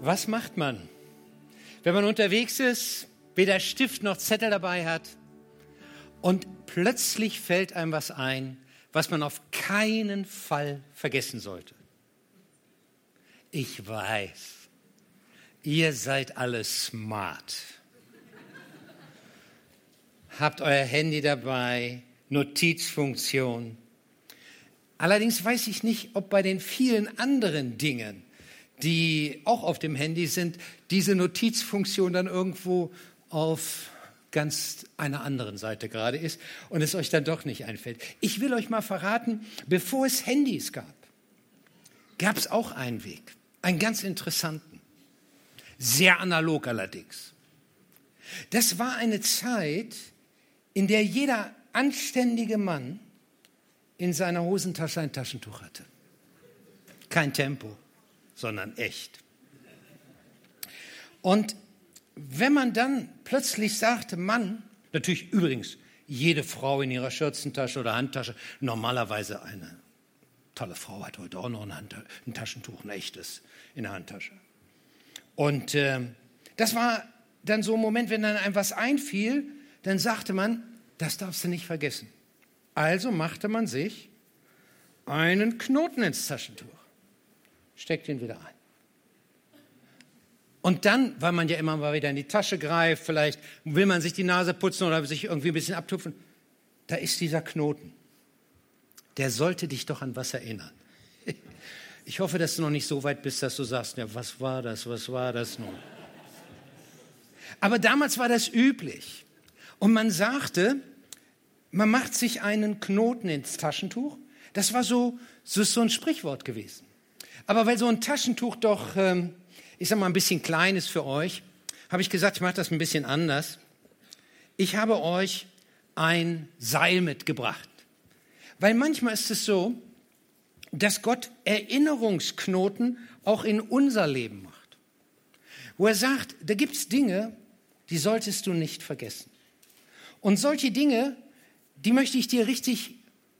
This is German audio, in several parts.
Was macht man, wenn man unterwegs ist, weder Stift noch Zettel dabei hat und plötzlich fällt einem was ein, was man auf keinen Fall vergessen sollte? Ich weiß, ihr seid alle smart. Habt euer Handy dabei, Notizfunktion. Allerdings weiß ich nicht, ob bei den vielen anderen Dingen, die auch auf dem Handy sind, diese Notizfunktion dann irgendwo auf ganz einer anderen Seite gerade ist und es euch dann doch nicht einfällt. Ich will euch mal verraten, bevor es Handys gab, gab es auch einen Weg, einen ganz interessanten, sehr analog allerdings. Das war eine Zeit, in der jeder anständige Mann in seiner Hosentasche ein Taschentuch hatte. Kein Tempo, sondern echt. Und wenn man dann plötzlich sagte, Mann, natürlich übrigens jede Frau in ihrer Schürzentasche oder Handtasche, normalerweise eine tolle Frau hat heute auch noch ein, Hand, ein Taschentuch, ein echtes in der Handtasche. Und äh, das war dann so ein Moment, wenn dann einem was einfiel, dann sagte man, das darfst du nicht vergessen. Also machte man sich einen Knoten ins Taschentuch, steckt ihn wieder ein. Und dann, weil man ja immer mal wieder in die Tasche greift, vielleicht will man sich die Nase putzen oder sich irgendwie ein bisschen abtupfen, da ist dieser Knoten. Der sollte dich doch an was erinnern. Ich hoffe, dass du noch nicht so weit bist, dass du sagst, ja, was war das, was war das nun? Aber damals war das üblich. Und man sagte, man macht sich einen Knoten ins Taschentuch. Das war so, so, so ein Sprichwort gewesen. Aber weil so ein Taschentuch doch, ähm, ich sag mal, ein bisschen klein ist für euch, habe ich gesagt, ich mache das ein bisschen anders. Ich habe euch ein Seil mitgebracht. Weil manchmal ist es so, dass Gott Erinnerungsknoten auch in unser Leben macht. Wo er sagt, da gibt es Dinge, die solltest du nicht vergessen. Und solche Dinge, die möchte ich dir richtig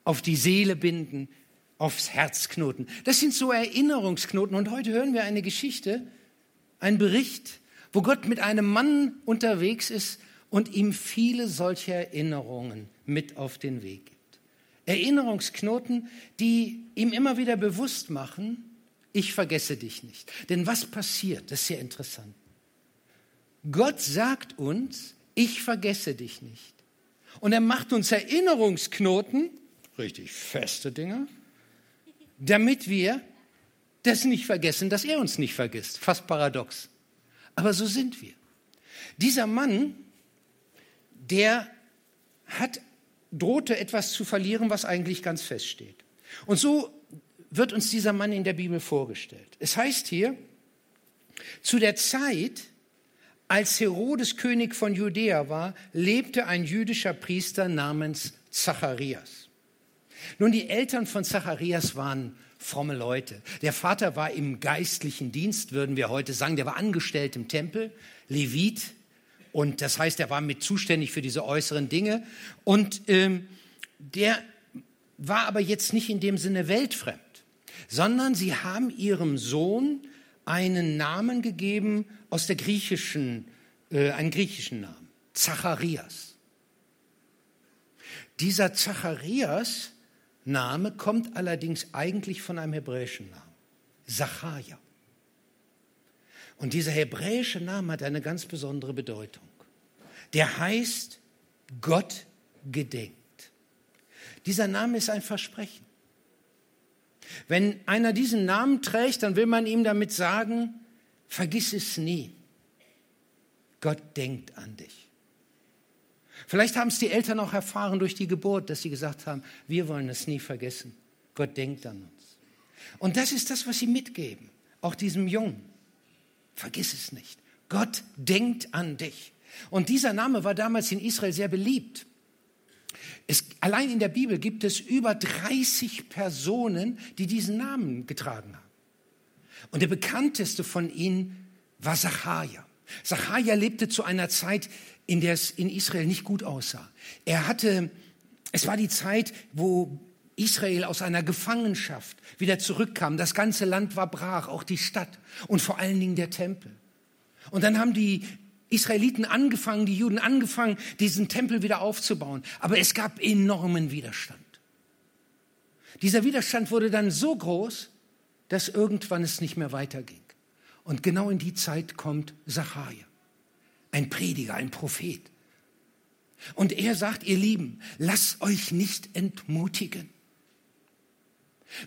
auf die Seele binden, aufs Herz knoten. Das sind so Erinnerungsknoten. Und heute hören wir eine Geschichte, einen Bericht, wo Gott mit einem Mann unterwegs ist und ihm viele solche Erinnerungen mit auf den Weg gibt. Erinnerungsknoten, die ihm immer wieder bewusst machen, ich vergesse dich nicht. Denn was passiert? Das ist sehr interessant. Gott sagt uns, ich vergesse dich nicht. Und er macht uns Erinnerungsknoten, richtig feste Dinge, damit wir das nicht vergessen, dass er uns nicht vergisst. Fast paradox. Aber so sind wir. Dieser Mann, der hat, drohte etwas zu verlieren, was eigentlich ganz fest steht. Und so wird uns dieser Mann in der Bibel vorgestellt. Es heißt hier, zu der Zeit, als Herodes König von Judäa war, lebte ein jüdischer Priester namens Zacharias. Nun, die Eltern von Zacharias waren fromme Leute. Der Vater war im geistlichen Dienst, würden wir heute sagen. Der war angestellt im Tempel, Levit. Und das heißt, er war mit zuständig für diese äußeren Dinge. Und ähm, der war aber jetzt nicht in dem Sinne weltfremd, sondern sie haben ihrem Sohn einen Namen gegeben aus der griechischen, äh, einen griechischen Namen, Zacharias. Dieser Zacharias Name kommt allerdings eigentlich von einem hebräischen Namen, Zacharia. Und dieser hebräische Name hat eine ganz besondere Bedeutung. Der heißt Gott gedenkt. Dieser Name ist ein Versprechen. Wenn einer diesen Namen trägt, dann will man ihm damit sagen, vergiss es nie. Gott denkt an dich. Vielleicht haben es die Eltern auch erfahren durch die Geburt, dass sie gesagt haben, wir wollen es nie vergessen. Gott denkt an uns. Und das ist das, was sie mitgeben, auch diesem Jungen. Vergiss es nicht. Gott denkt an dich. Und dieser Name war damals in Israel sehr beliebt. Es, allein in der Bibel gibt es über 30 Personen, die diesen Namen getragen haben. Und der bekannteste von ihnen war Zacharia. Zacharia lebte zu einer Zeit, in der es in Israel nicht gut aussah. Er hatte, es war die Zeit, wo Israel aus einer Gefangenschaft wieder zurückkam. Das ganze Land war brach, auch die Stadt und vor allen Dingen der Tempel. Und dann haben die Israeliten angefangen, die Juden angefangen, diesen Tempel wieder aufzubauen. Aber es gab enormen Widerstand. Dieser Widerstand wurde dann so groß, dass irgendwann es nicht mehr weiterging. Und genau in die Zeit kommt Zacharia, ein Prediger, ein Prophet. Und er sagt, ihr Lieben, lasst euch nicht entmutigen.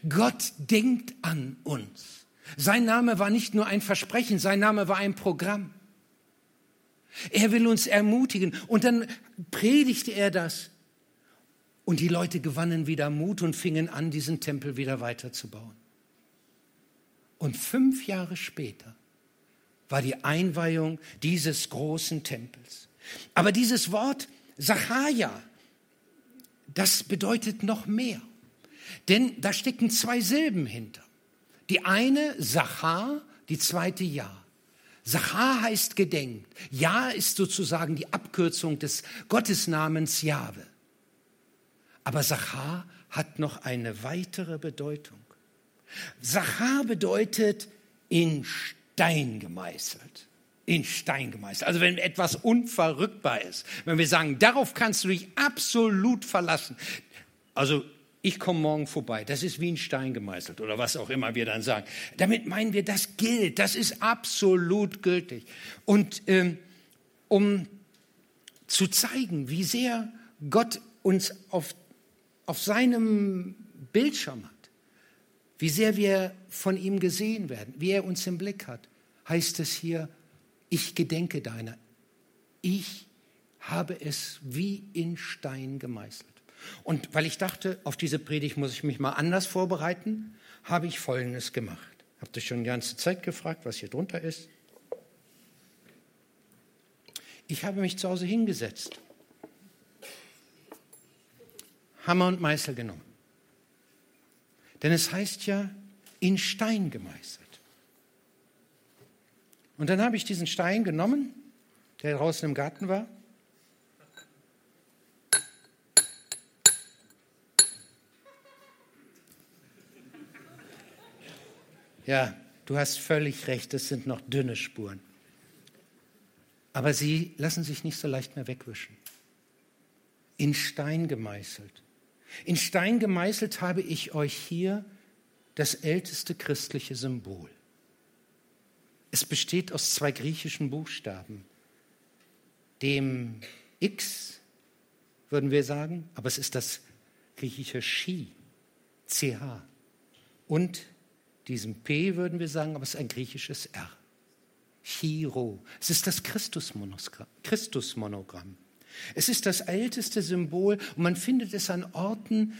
Gott denkt an uns. Sein Name war nicht nur ein Versprechen, sein Name war ein Programm. Er will uns ermutigen. Und dann predigte er das. Und die Leute gewannen wieder Mut und fingen an, diesen Tempel wieder weiterzubauen. Und fünf Jahre später war die Einweihung dieses großen Tempels. Aber dieses Wort Sachaja, das bedeutet noch mehr. Denn da stecken zwei Silben hinter. Die eine Sachar, die zweite Ja. Sachar heißt gedenkt. Ja ist sozusagen die Abkürzung des Gottesnamens Jahwe. Aber Sachar hat noch eine weitere Bedeutung. Sachar bedeutet in Stein gemeißelt. In Stein gemeißelt. Also wenn etwas unverrückbar ist, wenn wir sagen, darauf kannst du dich absolut verlassen. Also ich komme morgen vorbei. Das ist wie ein Stein gemeißelt oder was auch immer wir dann sagen. Damit meinen wir, das gilt, das ist absolut gültig. Und ähm, um zu zeigen, wie sehr Gott uns auf, auf seinem Bildschirm hat, wie sehr wir von ihm gesehen werden, wie er uns im Blick hat, heißt es hier, ich gedenke deiner. Ich habe es wie in Stein gemeißelt. Und weil ich dachte, auf diese Predigt muss ich mich mal anders vorbereiten, habe ich Folgendes gemacht. Habt ihr schon die ganze Zeit gefragt, was hier drunter ist? Ich habe mich zu Hause hingesetzt, Hammer und Meißel genommen. Denn es heißt ja, in Stein gemeißelt. Und dann habe ich diesen Stein genommen, der draußen im Garten war, Ja, du hast völlig recht, es sind noch dünne Spuren. Aber sie lassen sich nicht so leicht mehr wegwischen. In Stein gemeißelt. In Stein gemeißelt habe ich euch hier das älteste christliche Symbol. Es besteht aus zwei griechischen Buchstaben, dem X, würden wir sagen, aber es ist das griechische Chi, CH, und diesem P würden wir sagen, aber es ist ein griechisches R. Chiro. Es ist das Christusmonogramm. Es ist das älteste Symbol und man findet es an Orten,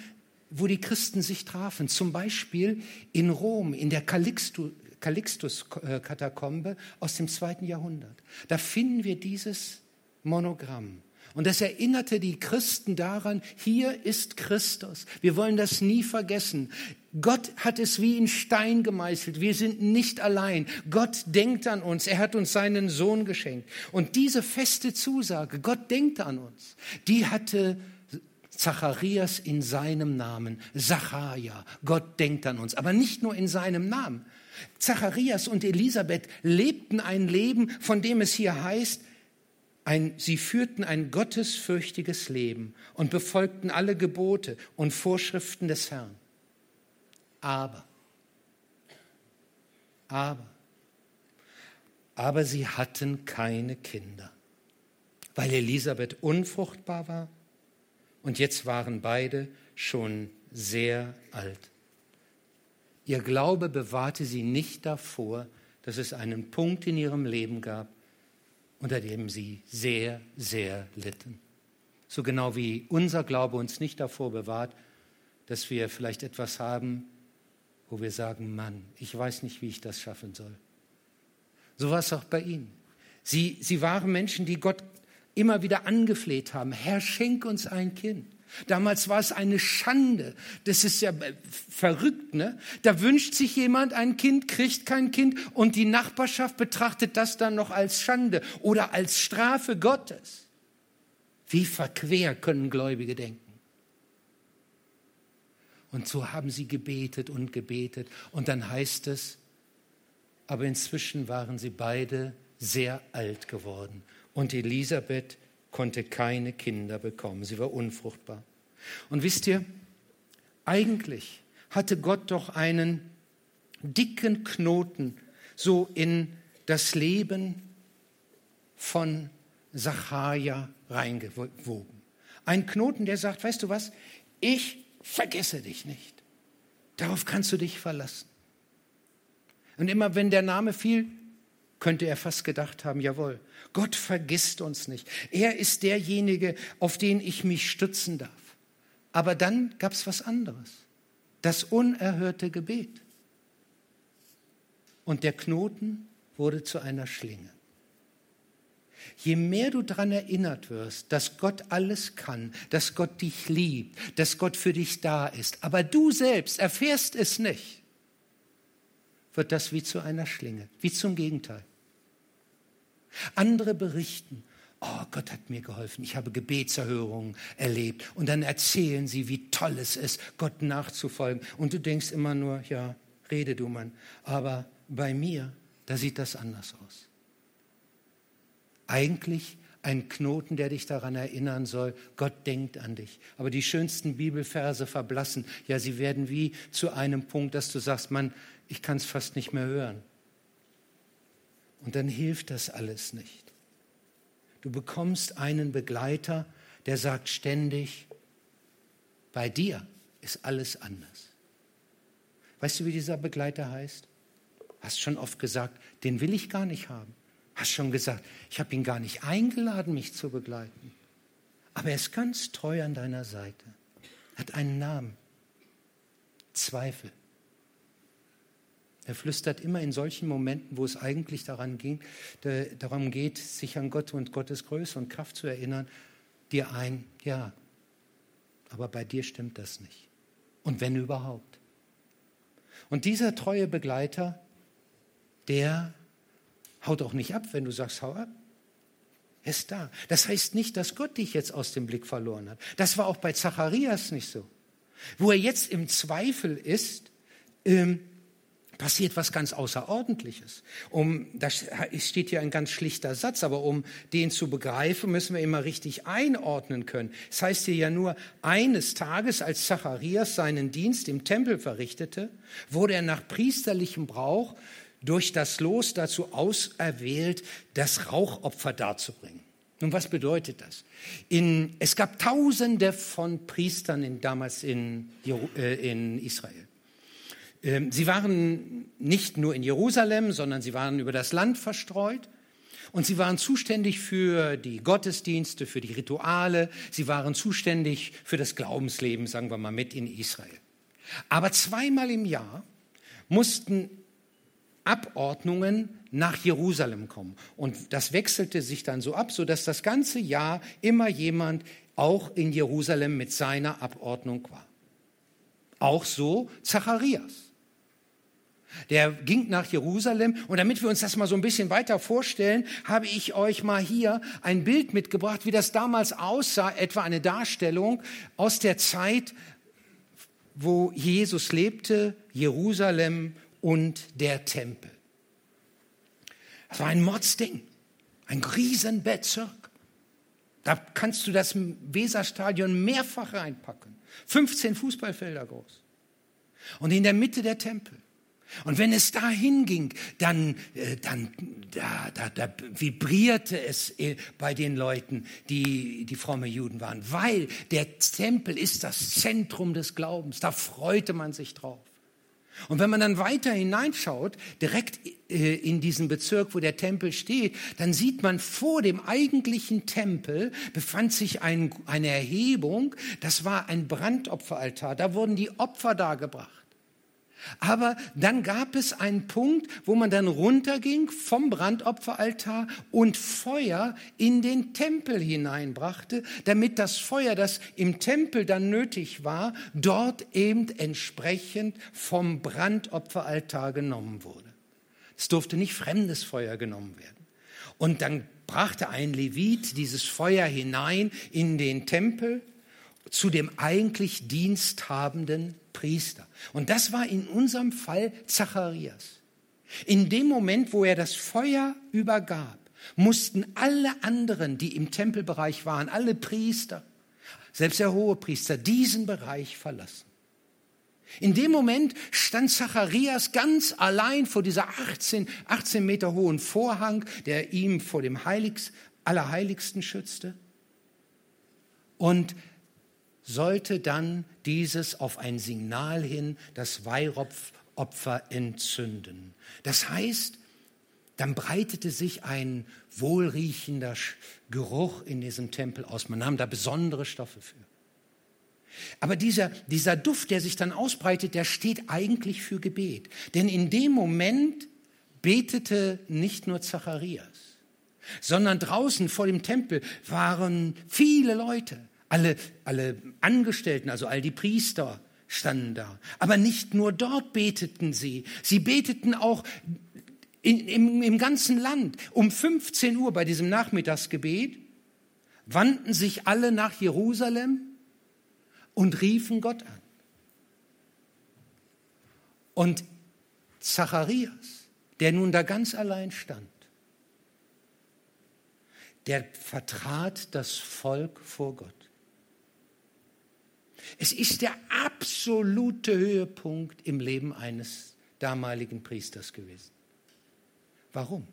wo die Christen sich trafen. Zum Beispiel in Rom, in der Calixtus-Katakombe aus dem zweiten Jahrhundert. Da finden wir dieses Monogramm. Und das erinnerte die Christen daran, hier ist Christus. Wir wollen das nie vergessen. Gott hat es wie in Stein gemeißelt. Wir sind nicht allein. Gott denkt an uns. Er hat uns seinen Sohn geschenkt. Und diese feste Zusage, Gott denkt an uns, die hatte Zacharias in seinem Namen. Zacharia. Gott denkt an uns. Aber nicht nur in seinem Namen. Zacharias und Elisabeth lebten ein Leben, von dem es hier heißt, ein, sie führten ein gottesfürchtiges Leben und befolgten alle Gebote und Vorschriften des Herrn. Aber, aber, aber sie hatten keine Kinder, weil Elisabeth unfruchtbar war und jetzt waren beide schon sehr alt. Ihr Glaube bewahrte sie nicht davor, dass es einen Punkt in ihrem Leben gab, unter dem sie sehr, sehr litten. So genau wie unser Glaube uns nicht davor bewahrt, dass wir vielleicht etwas haben, wo wir sagen, Mann, ich weiß nicht, wie ich das schaffen soll. So war es auch bei ihnen. Sie, sie waren Menschen, die Gott immer wieder angefleht haben, Herr, schenk uns ein Kind. Damals war es eine Schande. Das ist ja äh, verrückt, ne? Da wünscht sich jemand ein Kind, kriegt kein Kind und die Nachbarschaft betrachtet das dann noch als Schande oder als Strafe Gottes. Wie verquer können Gläubige denken? Und so haben sie gebetet und gebetet. Und dann heißt es, aber inzwischen waren sie beide sehr alt geworden. Und Elisabeth konnte keine Kinder bekommen. Sie war unfruchtbar. Und wisst ihr, eigentlich hatte Gott doch einen dicken Knoten so in das Leben von Zacharia reingewoben. Ein Knoten, der sagt, weißt du was, ich vergesse dich nicht. Darauf kannst du dich verlassen. Und immer wenn der Name fiel, könnte er fast gedacht haben, jawohl, Gott vergisst uns nicht. Er ist derjenige, auf den ich mich stützen darf. Aber dann gab es was anderes. Das unerhörte Gebet. Und der Knoten wurde zu einer Schlinge. Je mehr du daran erinnert wirst, dass Gott alles kann, dass Gott dich liebt, dass Gott für dich da ist, aber du selbst erfährst es nicht, wird das wie zu einer Schlinge, wie zum Gegenteil. Andere berichten, oh, Gott hat mir geholfen, ich habe Gebetserhörungen erlebt und dann erzählen sie, wie toll es ist, Gott nachzufolgen und du denkst immer nur, ja, rede du Mann, aber bei mir, da sieht das anders aus. Eigentlich ein Knoten, der dich daran erinnern soll, Gott denkt an dich. Aber die schönsten Bibelverse verblassen. Ja, sie werden wie zu einem Punkt, dass du sagst, Mann, ich kann es fast nicht mehr hören. Und dann hilft das alles nicht. Du bekommst einen Begleiter, der sagt ständig, bei dir ist alles anders. Weißt du, wie dieser Begleiter heißt? Hast schon oft gesagt, den will ich gar nicht haben. Hast schon gesagt, ich habe ihn gar nicht eingeladen, mich zu begleiten. Aber er ist ganz treu an deiner Seite. Hat einen Namen. Zweifel. Er flüstert immer in solchen Momenten, wo es eigentlich daran ging, darum geht, sich an Gott und Gottes Größe und Kraft zu erinnern, dir ein, ja, aber bei dir stimmt das nicht. Und wenn überhaupt. Und dieser treue Begleiter, der haut auch nicht ab, wenn du sagst, hau ab. Er ist da. Das heißt nicht, dass Gott dich jetzt aus dem Blick verloren hat. Das war auch bei Zacharias nicht so. Wo er jetzt im Zweifel ist, ähm, passiert was ganz Außerordentliches. Um, das steht hier ein ganz schlichter Satz, aber um den zu begreifen, müssen wir immer richtig einordnen können. Es das heißt hier ja nur, eines Tages, als Zacharias seinen Dienst im Tempel verrichtete, wurde er nach priesterlichem Brauch durch das Los dazu auserwählt, das Rauchopfer darzubringen. Nun, was bedeutet das? In, es gab Tausende von Priestern in, damals in, äh, in Israel. Ähm, sie waren nicht nur in Jerusalem, sondern sie waren über das Land verstreut. Und sie waren zuständig für die Gottesdienste, für die Rituale. Sie waren zuständig für das Glaubensleben, sagen wir mal, mit in Israel. Aber zweimal im Jahr mussten Abordnungen nach Jerusalem kommen. Und das wechselte sich dann so ab, sodass das ganze Jahr immer jemand auch in Jerusalem mit seiner Abordnung war. Auch so Zacharias. Der ging nach Jerusalem und damit wir uns das mal so ein bisschen weiter vorstellen, habe ich euch mal hier ein Bild mitgebracht, wie das damals aussah, etwa eine Darstellung aus der Zeit, wo Jesus lebte, Jerusalem und der Tempel. Das war ein Mordsding, ein Riesenbezirk. Da kannst du das Weserstadion mehrfach reinpacken. 15 Fußballfelder groß. Und in der Mitte der Tempel. Und wenn es dahin ging, dann, äh, dann da, da, da vibrierte es äh, bei den Leuten, die, die fromme Juden waren, weil der Tempel ist das Zentrum des Glaubens. Da freute man sich drauf. Und wenn man dann weiter hineinschaut, direkt äh, in diesen Bezirk, wo der Tempel steht, dann sieht man vor dem eigentlichen Tempel befand sich ein, eine Erhebung, das war ein Brandopferaltar, da wurden die Opfer dargebracht. Aber dann gab es einen Punkt, wo man dann runterging vom Brandopferaltar und Feuer in den Tempel hineinbrachte, damit das Feuer, das im Tempel dann nötig war, dort eben entsprechend vom Brandopferaltar genommen wurde. Es durfte nicht fremdes Feuer genommen werden. Und dann brachte ein Levit dieses Feuer hinein in den Tempel zu dem eigentlich diensthabenden Priester. Und das war in unserem Fall Zacharias. In dem Moment, wo er das Feuer übergab, mussten alle anderen, die im Tempelbereich waren, alle Priester, selbst der Hohepriester, diesen Bereich verlassen. In dem Moment stand Zacharias ganz allein vor dieser 18, 18 Meter hohen Vorhang, der ihm vor dem Heiligs, Allerheiligsten schützte. Und sollte dann dieses auf ein Signal hin das Weihopfer entzünden. Das heißt, dann breitete sich ein wohlriechender Geruch in diesem Tempel aus. Man nahm da besondere Stoffe für. Aber dieser, dieser Duft, der sich dann ausbreitet, der steht eigentlich für Gebet. Denn in dem Moment betete nicht nur Zacharias, sondern draußen vor dem Tempel waren viele Leute. Alle, alle Angestellten, also all die Priester standen da. Aber nicht nur dort beteten sie. Sie beteten auch in, im, im ganzen Land. Um 15 Uhr bei diesem Nachmittagsgebet wandten sich alle nach Jerusalem und riefen Gott an. Und Zacharias, der nun da ganz allein stand, der vertrat das Volk vor Gott. Es ist der absolute Höhepunkt im Leben eines damaligen Priesters gewesen. Warum?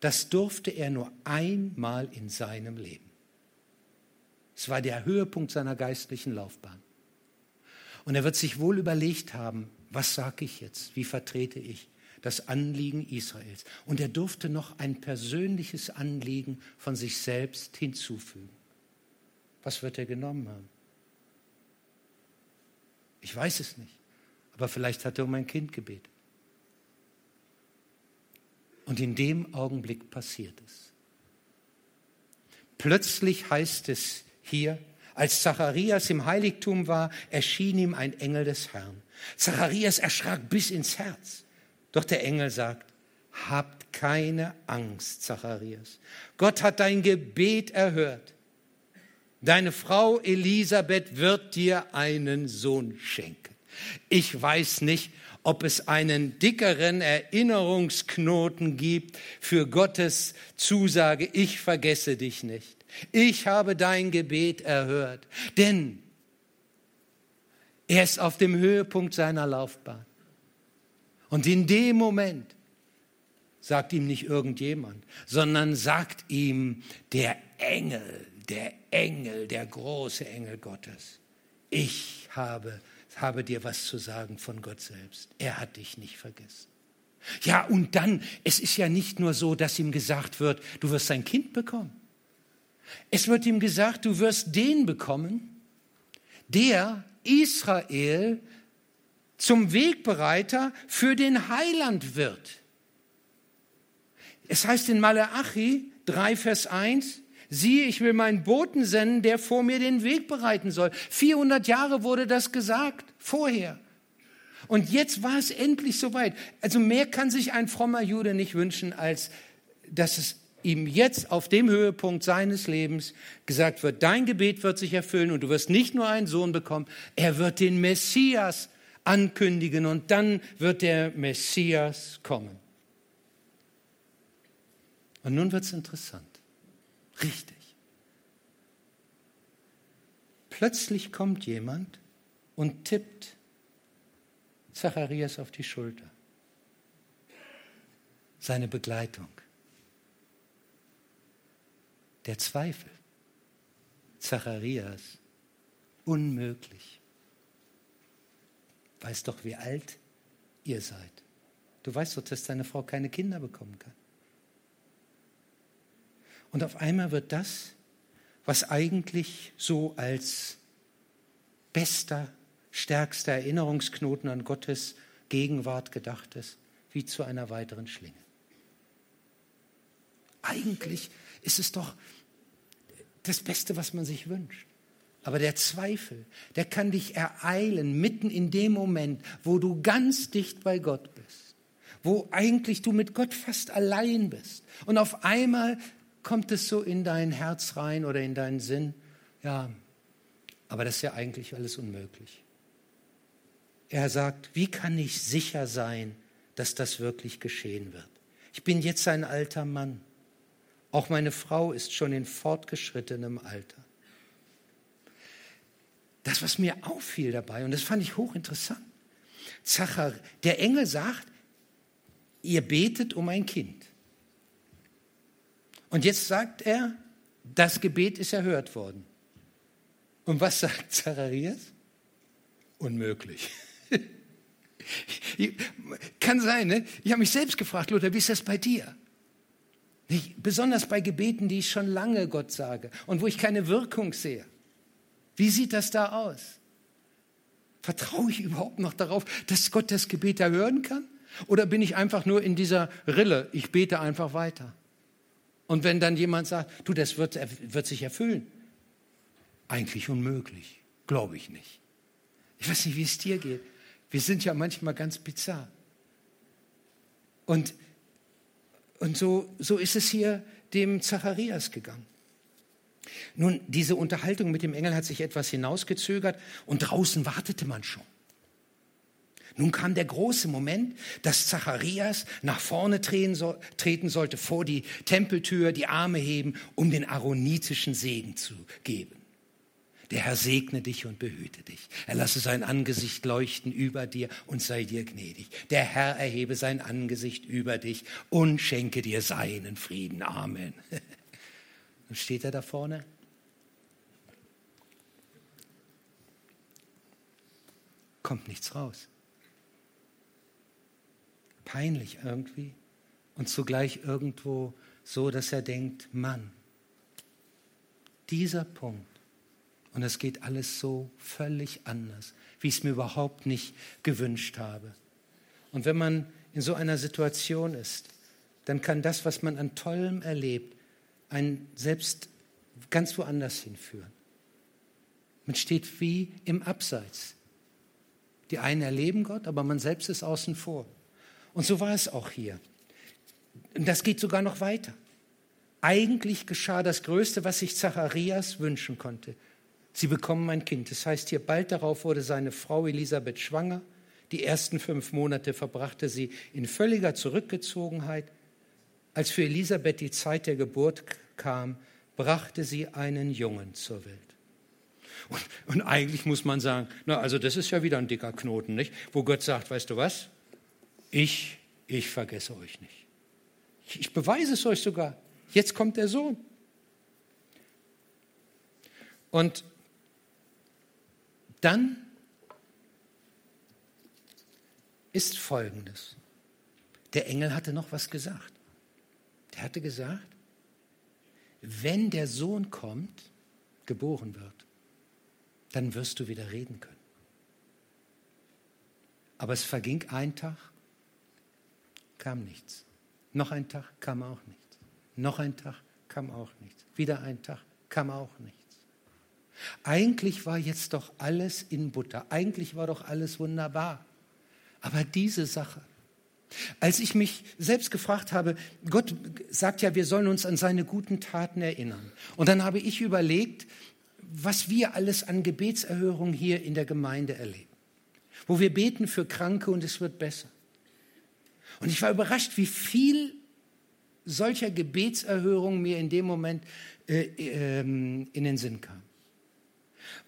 Das durfte er nur einmal in seinem Leben. Es war der Höhepunkt seiner geistlichen Laufbahn. Und er wird sich wohl überlegt haben, was sage ich jetzt? Wie vertrete ich das Anliegen Israels? Und er durfte noch ein persönliches Anliegen von sich selbst hinzufügen. Was wird er genommen haben? Ich weiß es nicht. Aber vielleicht hat er um ein Kind gebetet. Und in dem Augenblick passiert es. Plötzlich heißt es hier, als Zacharias im Heiligtum war, erschien ihm ein Engel des Herrn. Zacharias erschrak bis ins Herz. Doch der Engel sagt, habt keine Angst, Zacharias. Gott hat dein Gebet erhört. Deine Frau Elisabeth wird dir einen Sohn schenken. Ich weiß nicht, ob es einen dickeren Erinnerungsknoten gibt für Gottes Zusage, ich vergesse dich nicht. Ich habe dein Gebet erhört. Denn er ist auf dem Höhepunkt seiner Laufbahn. Und in dem Moment sagt ihm nicht irgendjemand, sondern sagt ihm der Engel der Engel, der große Engel Gottes. Ich habe, habe dir was zu sagen von Gott selbst. Er hat dich nicht vergessen. Ja, und dann, es ist ja nicht nur so, dass ihm gesagt wird, du wirst ein Kind bekommen. Es wird ihm gesagt, du wirst den bekommen, der Israel zum Wegbereiter für den Heiland wird. Es heißt in Malachi 3, Vers 1, siehe, ich will meinen Boten senden, der vor mir den Weg bereiten soll. 400 Jahre wurde das gesagt, vorher. Und jetzt war es endlich soweit. Also mehr kann sich ein frommer Jude nicht wünschen, als dass es ihm jetzt auf dem Höhepunkt seines Lebens gesagt wird, dein Gebet wird sich erfüllen und du wirst nicht nur einen Sohn bekommen, er wird den Messias ankündigen und dann wird der Messias kommen. Und nun wird es interessant. Richtig. Plötzlich kommt jemand und tippt Zacharias auf die Schulter. Seine Begleitung. Der Zweifel. Zacharias. Unmöglich. Weißt doch, wie alt ihr seid. Du weißt doch, dass deine Frau keine Kinder bekommen kann. Und auf einmal wird das, was eigentlich so als bester, stärkster Erinnerungsknoten an Gottes Gegenwart gedacht ist, wie zu einer weiteren Schlinge. Eigentlich ist es doch das Beste, was man sich wünscht. Aber der Zweifel, der kann dich ereilen, mitten in dem Moment, wo du ganz dicht bei Gott bist, wo eigentlich du mit Gott fast allein bist. Und auf einmal kommt es so in dein Herz rein oder in deinen Sinn, ja, Aber das ist ja eigentlich alles unmöglich. Er sagt, wie kann ich sicher sein, dass das wirklich geschehen wird? Ich bin jetzt ein alter Mann. Auch meine Frau ist schon in fortgeschrittenem Alter. Das, was mir auffiel dabei, und das fand ich hochinteressant, Zachar, der Engel sagt, ihr betet um ein Kind. Und jetzt sagt er, das Gebet ist erhört worden. Und was sagt Zacharias? Unmöglich. Kann sein, ne? Ich habe mich selbst gefragt, Luther, wie ist das bei dir? Nicht? Besonders bei Gebeten, die ich schon lange Gott sage und wo ich keine Wirkung sehe. Wie sieht das da aus? Vertraue ich überhaupt noch darauf, dass Gott das Gebet erhören kann? Oder bin ich einfach nur in dieser Rille, ich bete einfach weiter? Und wenn dann jemand sagt, du, das wird, wird sich erfüllen, eigentlich unmöglich, glaube ich nicht. Ich weiß nicht, wie es dir geht. Wir sind ja manchmal ganz bizarr. Und, und so, so ist es hier dem Zacharias gegangen. Nun, diese Unterhaltung mit dem Engel hat sich etwas hinausgezögert und draußen wartete man schon. Nun kam der große Moment, dass Zacharias nach vorne treten sollte, vor die Tempeltür, die Arme heben, um den aaronitischen Segen zu geben. Der Herr segne dich und behüte dich. Er lasse sein Angesicht leuchten über dir und sei dir gnädig. Der Herr erhebe sein Angesicht über dich und schenke dir seinen Frieden. Amen. Und steht er da vorne? Kommt nichts raus. Peinlich irgendwie und zugleich irgendwo so, dass er denkt, Mann, dieser Punkt, und es geht alles so völlig anders, wie ich es mir überhaupt nicht gewünscht habe. Und wenn man in so einer Situation ist, dann kann das, was man an Tollem erlebt, einen selbst ganz woanders hinführen. Man steht wie im Abseits. Die einen erleben Gott, aber man selbst ist außen vor. Und so war es auch hier. Und das geht sogar noch weiter. Eigentlich geschah das Größte, was sich Zacharias wünschen konnte. Sie bekommen ein Kind. Das heißt hier, bald darauf wurde seine Frau Elisabeth schwanger. Die ersten fünf Monate verbrachte sie in völliger Zurückgezogenheit. Als für Elisabeth die Zeit der Geburt kam, brachte sie einen Jungen zur Welt. Und, und, eigentlich muss man sagen, na, also das ist ja wieder ein dicker Knoten, nicht? Wo Gott sagt, weißt du was? Ich, ich vergesse euch nicht. Ich, ich beweise es euch sogar. Jetzt kommt der Sohn. Und dann ist Folgendes. Der Engel hatte noch was gesagt. Der hatte gesagt, wenn der Sohn kommt, geboren wird, dann wirst du wieder reden können. Aber es verging ein Tag, kam nichts. Noch ein Tag kam auch nichts. Noch ein Tag kam auch nichts. Wieder ein Tag kam auch nichts. Eigentlich war jetzt doch alles in Butter. Eigentlich war doch alles wunderbar. Aber diese Sache, als ich mich selbst gefragt habe, Gott sagt ja, wir sollen uns an seine guten Taten erinnern. Und dann habe ich überlegt, was wir alles an Gebetserhörung hier in der Gemeinde erleben. Wo wir beten für Kranke und es wird besser. Und ich war überrascht, wie viel solcher Gebetserhörung mir in dem Moment äh, äh, in den Sinn kam.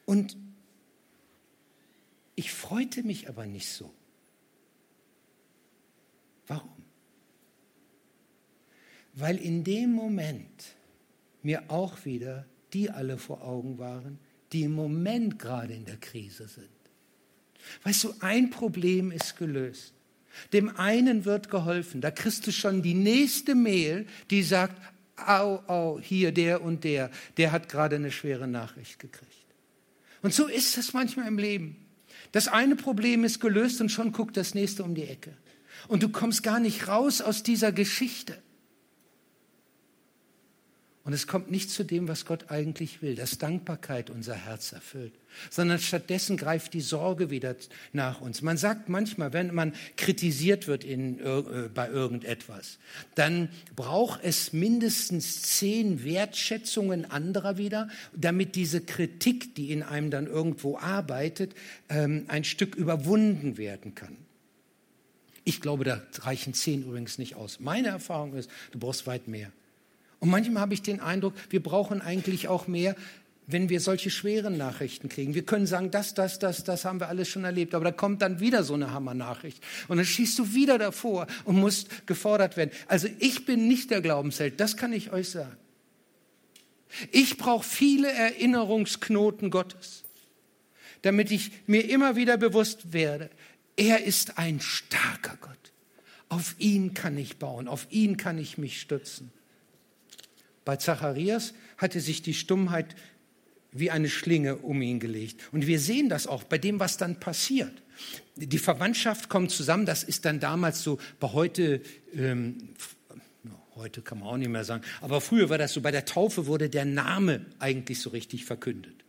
Und ich freute mich aber nicht so. Warum? Weil in dem Moment mir auch wieder die alle vor Augen waren, die im Moment gerade in der Krise sind. Weißt du, ein Problem ist gelöst. Dem einen wird geholfen. Da kriegst du schon die nächste Mail, die sagt, au, au, hier der und der, der hat gerade eine schwere Nachricht gekriegt. Und so ist es manchmal im Leben. Das eine Problem ist gelöst und schon guckt das nächste um die Ecke. Und du kommst gar nicht raus aus dieser Geschichte. Und es kommt nicht zu dem, was Gott eigentlich will, dass Dankbarkeit unser Herz erfüllt, sondern stattdessen greift die Sorge wieder nach uns. Man sagt manchmal, wenn man kritisiert wird in, äh, bei irgendetwas, dann braucht es mindestens zehn Wertschätzungen anderer wieder, damit diese Kritik, die in einem dann irgendwo arbeitet, ähm, ein Stück überwunden werden kann. Ich glaube, da reichen zehn übrigens nicht aus. Meine Erfahrung ist, du brauchst weit mehr. Und manchmal habe ich den Eindruck, wir brauchen eigentlich auch mehr, wenn wir solche schweren Nachrichten kriegen. Wir können sagen, das, das, das, das haben wir alles schon erlebt, aber da kommt dann wieder so eine Hammernachricht. Und dann schießt du wieder davor und musst gefordert werden. Also ich bin nicht der Glaubensheld, das kann ich euch sagen. Ich brauche viele Erinnerungsknoten Gottes, damit ich mir immer wieder bewusst werde, er ist ein starker Gott. Auf ihn kann ich bauen, auf ihn kann ich mich stützen. Bei Zacharias hatte sich die Stummheit wie eine Schlinge um ihn gelegt. Und wir sehen das auch bei dem, was dann passiert. Die Verwandtschaft kommt zusammen, das ist dann damals so, bei heute, ähm, heute kann man auch nicht mehr sagen, aber früher war das so, bei der Taufe wurde der Name eigentlich so richtig verkündet.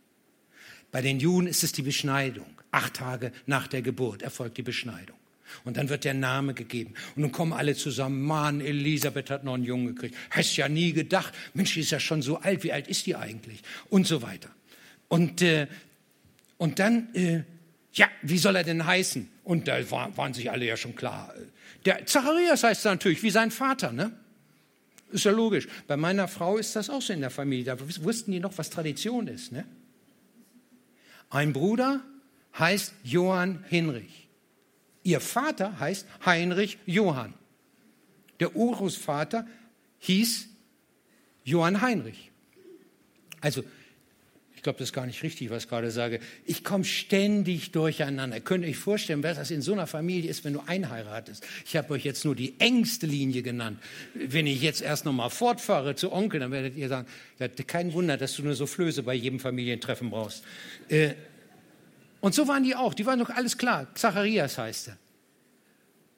Bei den Juden ist es die Beschneidung. Acht Tage nach der Geburt erfolgt die Beschneidung. Und dann wird der Name gegeben. Und nun kommen alle zusammen. Mann, Elisabeth hat noch einen Jungen gekriegt. Hast ja nie gedacht. Mensch, die ist ja schon so alt. Wie alt ist die eigentlich? Und so weiter. Und, äh, und dann, äh, ja, wie soll er denn heißen? Und da war, waren sich alle ja schon klar. Der Zacharias heißt natürlich wie sein Vater, ne? Ist ja logisch. Bei meiner Frau ist das auch so in der Familie. Da wussten die noch, was Tradition ist, ne? Ein Bruder heißt Johann Hinrich. Ihr Vater heißt Heinrich Johann. Der Urgroßvater hieß Johann Heinrich. Also, ich glaube, das ist gar nicht richtig, was ich gerade sage. Ich komme ständig durcheinander. Könnt ihr euch vorstellen, was das in so einer Familie ist, wenn du einheiratest? Ich habe euch jetzt nur die engste Linie genannt. Wenn ich jetzt erst noch mal fortfahre zu Onkel, dann werdet ihr sagen, kein Wunder, dass du nur so Flöße bei jedem Familientreffen brauchst. Äh, und so waren die auch. Die waren doch alles klar. Zacharias heißt er.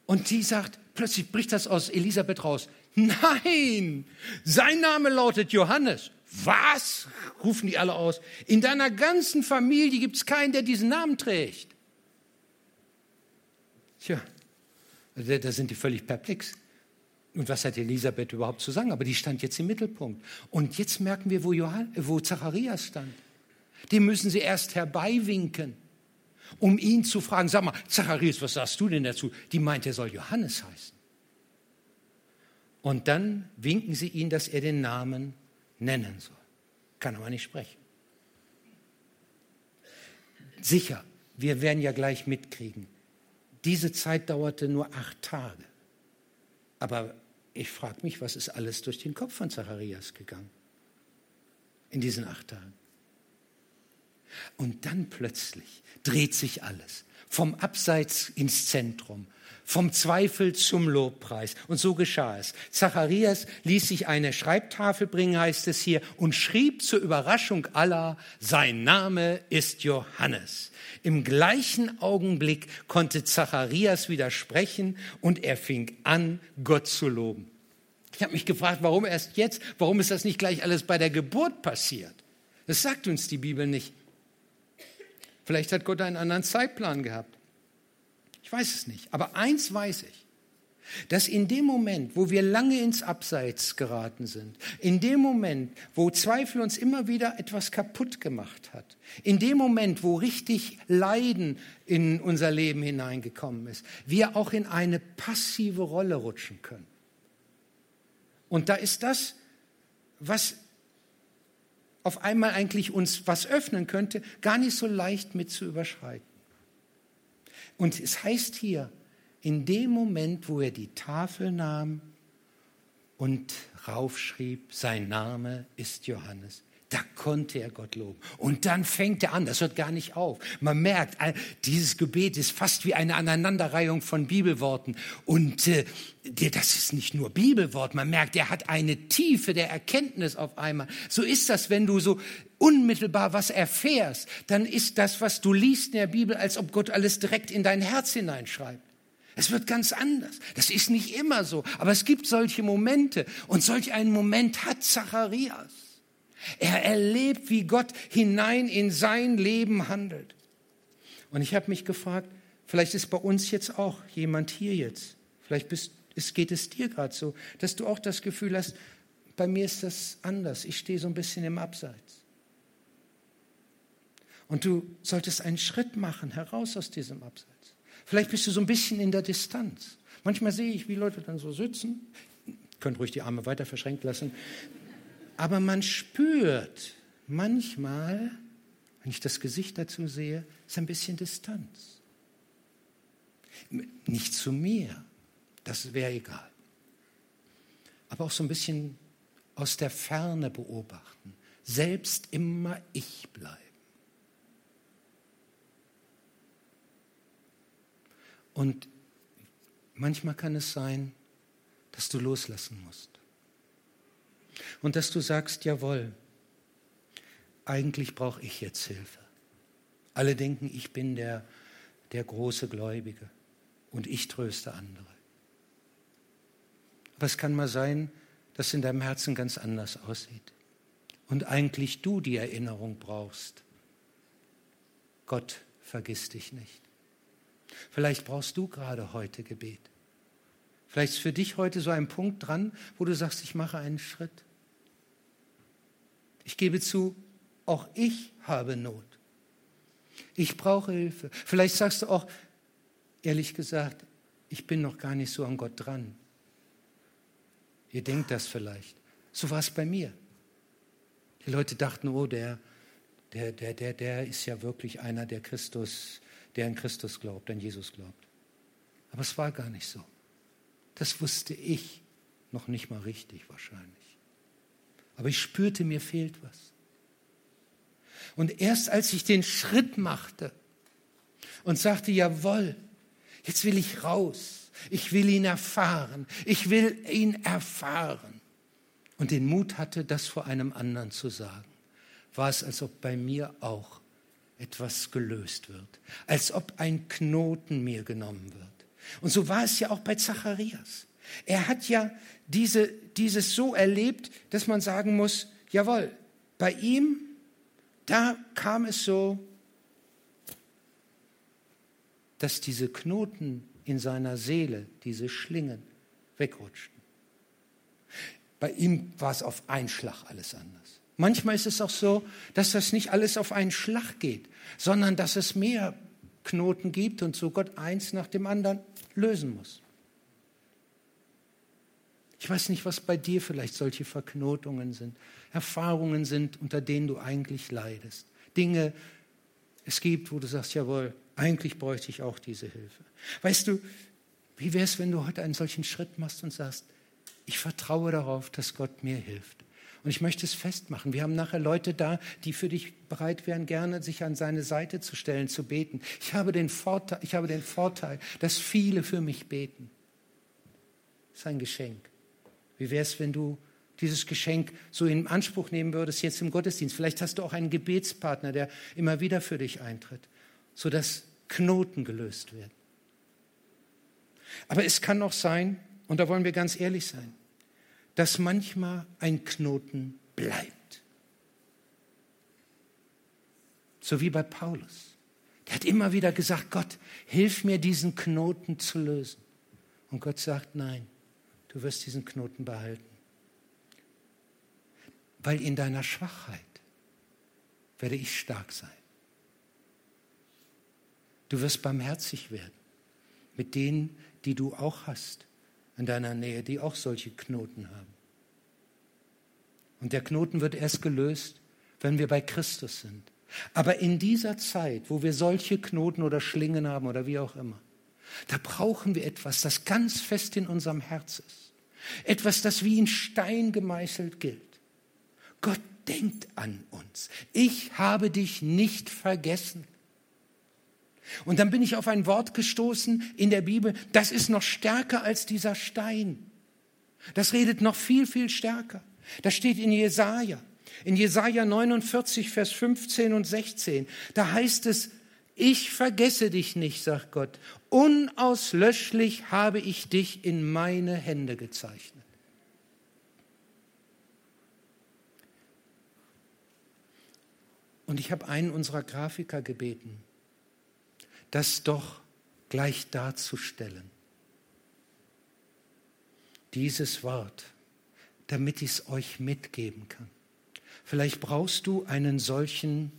Und die sagt, plötzlich bricht das aus Elisabeth raus. Nein, sein Name lautet Johannes. Was? rufen die alle aus. In deiner ganzen Familie gibt es keinen, der diesen Namen trägt. Tja, da sind die völlig perplex. Und was hat Elisabeth überhaupt zu sagen? Aber die stand jetzt im Mittelpunkt. Und jetzt merken wir, wo, Johann, wo Zacharias stand. Den müssen sie erst herbeiwinken um ihn zu fragen, sag mal, Zacharias, was sagst du denn dazu? Die meint, er soll Johannes heißen. Und dann winken sie ihn, dass er den Namen nennen soll. Kann aber nicht sprechen. Sicher, wir werden ja gleich mitkriegen. Diese Zeit dauerte nur acht Tage. Aber ich frage mich, was ist alles durch den Kopf von Zacharias gegangen in diesen acht Tagen? Und dann plötzlich dreht sich alles. Vom Abseits ins Zentrum, vom Zweifel zum Lobpreis. Und so geschah es. Zacharias ließ sich eine Schreibtafel bringen, heißt es hier, und schrieb zur Überraschung aller, sein Name ist Johannes. Im gleichen Augenblick konnte Zacharias widersprechen und er fing an, Gott zu loben. Ich habe mich gefragt, warum erst jetzt? Warum ist das nicht gleich alles bei der Geburt passiert? Das sagt uns die Bibel nicht. Vielleicht hat Gott einen anderen Zeitplan gehabt. Ich weiß es nicht. Aber eins weiß ich, dass in dem Moment, wo wir lange ins Abseits geraten sind, in dem Moment, wo Zweifel uns immer wieder etwas kaputt gemacht hat, in dem Moment, wo richtig Leiden in unser Leben hineingekommen ist, wir auch in eine passive Rolle rutschen können. Und da ist das, was auf einmal eigentlich uns was öffnen könnte, gar nicht so leicht mit zu überschreiten. Und es heißt hier, in dem Moment, wo er die Tafel nahm und raufschrieb, sein Name ist Johannes, da konnte er Gott loben. Und dann fängt er an, das hört gar nicht auf. Man merkt, dieses Gebet ist fast wie eine Aneinanderreihung von Bibelworten. Und äh, das ist nicht nur Bibelwort, man merkt, er hat eine Tiefe der Erkenntnis auf einmal. So ist das, wenn du so unmittelbar was erfährst, dann ist das, was du liest in der Bibel, als ob Gott alles direkt in dein Herz hineinschreibt. Es wird ganz anders. Das ist nicht immer so, aber es gibt solche Momente. Und solch einen Moment hat Zacharias. Er erlebt, wie Gott hinein in sein Leben handelt. Und ich habe mich gefragt, vielleicht ist bei uns jetzt auch jemand hier jetzt. Vielleicht bist, es geht es dir gerade so, dass du auch das Gefühl hast, bei mir ist das anders. Ich stehe so ein bisschen im Abseits. Und du solltest einen Schritt machen heraus aus diesem Abseits. Vielleicht bist du so ein bisschen in der Distanz. Manchmal sehe ich, wie Leute dann so sitzen. Könnt ruhig die Arme weiter verschränkt lassen. Aber man spürt manchmal, wenn ich das Gesicht dazu sehe, ist ein bisschen Distanz. Nicht zu mir, das wäre egal. Aber auch so ein bisschen aus der Ferne beobachten. Selbst immer ich bleiben. Und manchmal kann es sein, dass du loslassen musst. Und dass du sagst, jawohl, eigentlich brauche ich jetzt Hilfe. Alle denken, ich bin der, der große Gläubige und ich tröste andere. Aber es kann mal sein, dass in deinem Herzen ganz anders aussieht. Und eigentlich du die Erinnerung brauchst. Gott vergisst dich nicht. Vielleicht brauchst du gerade heute Gebet. Vielleicht ist für dich heute so ein Punkt dran, wo du sagst, ich mache einen Schritt. Ich gebe zu, auch ich habe Not. Ich brauche Hilfe. Vielleicht sagst du auch, ehrlich gesagt, ich bin noch gar nicht so an Gott dran. Ihr denkt das vielleicht. So war es bei mir. Die Leute dachten, oh, der, der, der, der, der ist ja wirklich einer, der Christus der an Christus glaubt, an Jesus glaubt. Aber es war gar nicht so. Das wusste ich noch nicht mal richtig wahrscheinlich. Aber ich spürte, mir fehlt was. Und erst als ich den Schritt machte und sagte, jawohl, jetzt will ich raus, ich will ihn erfahren, ich will ihn erfahren und den Mut hatte, das vor einem anderen zu sagen, war es, als ob bei mir auch etwas gelöst wird, als ob ein Knoten mir genommen wird. Und so war es ja auch bei Zacharias. Er hat ja diese, dieses so erlebt, dass man sagen muss, jawohl, bei ihm, da kam es so, dass diese Knoten in seiner Seele, diese Schlingen, wegrutschten. Bei ihm war es auf einen Schlag alles anders. Manchmal ist es auch so, dass das nicht alles auf einen Schlag geht, sondern dass es mehr Knoten gibt und so Gott eins nach dem anderen lösen muss. Ich weiß nicht, was bei dir vielleicht solche Verknotungen sind, Erfahrungen sind, unter denen du eigentlich leidest. Dinge es gibt, wo du sagst, jawohl, eigentlich bräuchte ich auch diese Hilfe. Weißt du, wie wäre es, wenn du heute einen solchen Schritt machst und sagst, ich vertraue darauf, dass Gott mir hilft. Und ich möchte es festmachen. Wir haben nachher Leute da, die für dich bereit wären, gerne sich an seine Seite zu stellen, zu beten. Ich habe den Vorteil, ich habe den Vorteil dass viele für mich beten. Das ist ein Geschenk. Wie wäre es, wenn du dieses Geschenk so in Anspruch nehmen würdest, jetzt im Gottesdienst? Vielleicht hast du auch einen Gebetspartner, der immer wieder für dich eintritt, sodass Knoten gelöst werden. Aber es kann auch sein, und da wollen wir ganz ehrlich sein, dass manchmal ein Knoten bleibt. So wie bei Paulus. Der hat immer wieder gesagt, Gott, hilf mir, diesen Knoten zu lösen. Und Gott sagt, nein, du wirst diesen Knoten behalten. Weil in deiner Schwachheit werde ich stark sein. Du wirst barmherzig werden mit denen, die du auch hast in deiner Nähe, die auch solche Knoten haben. Und der Knoten wird erst gelöst, wenn wir bei Christus sind. Aber in dieser Zeit, wo wir solche Knoten oder Schlingen haben oder wie auch immer, da brauchen wir etwas, das ganz fest in unserem Herz ist. Etwas, das wie in Stein gemeißelt gilt. Gott denkt an uns. Ich habe dich nicht vergessen. Und dann bin ich auf ein Wort gestoßen in der Bibel, das ist noch stärker als dieser Stein. Das redet noch viel, viel stärker. Das steht in Jesaja. In Jesaja 49, Vers 15 und 16. Da heißt es, ich vergesse dich nicht, sagt Gott, Unauslöschlich habe ich dich in meine Hände gezeichnet. Und ich habe einen unserer Grafiker gebeten, das doch gleich darzustellen. Dieses Wort, damit ich es euch mitgeben kann. Vielleicht brauchst du einen solchen,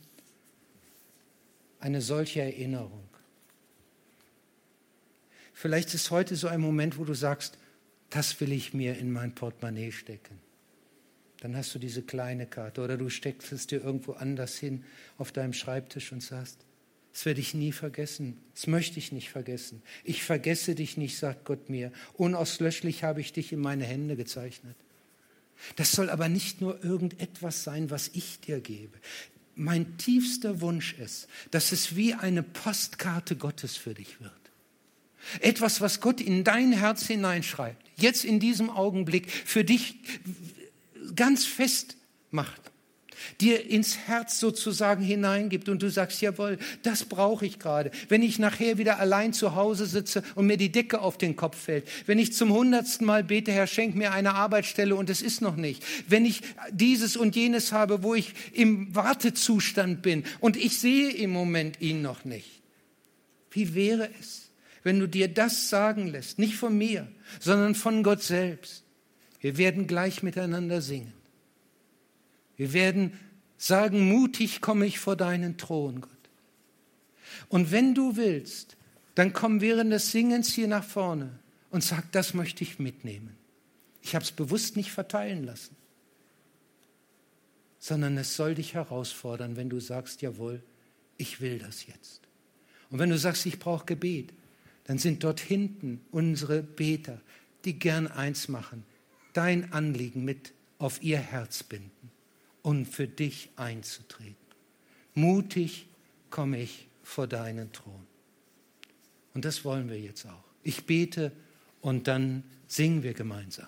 eine solche Erinnerung. Vielleicht ist heute so ein Moment, wo du sagst, das will ich mir in mein Portemonnaie stecken. Dann hast du diese kleine Karte oder du steckst es dir irgendwo anders hin auf deinem Schreibtisch und sagst, das werde ich nie vergessen. Das möchte ich nicht vergessen. Ich vergesse dich nicht, sagt Gott mir. Unauslöschlich habe ich dich in meine Hände gezeichnet. Das soll aber nicht nur irgendetwas sein, was ich dir gebe. Mein tiefster Wunsch ist, dass es wie eine Postkarte Gottes für dich wird. Etwas, was Gott in dein Herz hineinschreibt, jetzt in diesem Augenblick für dich ganz fest macht dir ins Herz sozusagen hineingibt und du sagst, jawohl, das brauche ich gerade. Wenn ich nachher wieder allein zu Hause sitze und mir die Decke auf den Kopf fällt, wenn ich zum hundertsten Mal bete, Herr, schenk mir eine Arbeitsstelle und es ist noch nicht, wenn ich dieses und jenes habe, wo ich im Wartezustand bin und ich sehe im Moment ihn noch nicht. Wie wäre es, wenn du dir das sagen lässt, nicht von mir, sondern von Gott selbst? Wir werden gleich miteinander singen. Wir werden sagen, mutig komme ich vor deinen Thron, Gott. Und wenn du willst, dann komm während des Singens hier nach vorne und sag, das möchte ich mitnehmen. Ich habe es bewusst nicht verteilen lassen, sondern es soll dich herausfordern, wenn du sagst, jawohl, ich will das jetzt. Und wenn du sagst, ich brauche Gebet, dann sind dort hinten unsere Beter, die gern eins machen, dein Anliegen mit auf ihr Herz binden und für dich einzutreten. Mutig komme ich vor deinen Thron. Und das wollen wir jetzt auch. Ich bete und dann singen wir gemeinsam.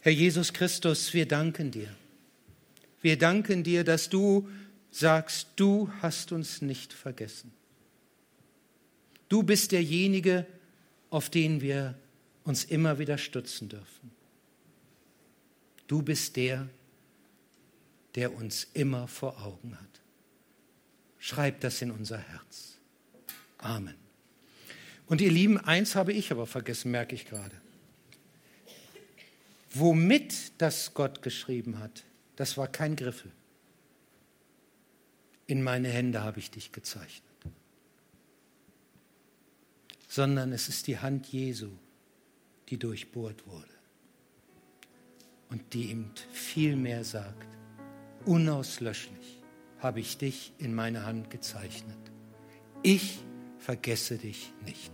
Herr Jesus Christus, wir danken dir. Wir danken dir, dass du sagst, du hast uns nicht vergessen. Du bist derjenige, auf den wir uns immer wieder stützen dürfen. Du bist der, der uns immer vor Augen hat. Schreib das in unser Herz. Amen. Und ihr Lieben, eins habe ich aber vergessen, merke ich gerade. Womit das Gott geschrieben hat, das war kein Griffel. In meine Hände habe ich dich gezeichnet. Sondern es ist die Hand Jesu, die durchbohrt wurde. Und die ihm viel mehr sagt, unauslöschlich habe ich dich in meine Hand gezeichnet. Ich vergesse dich nicht.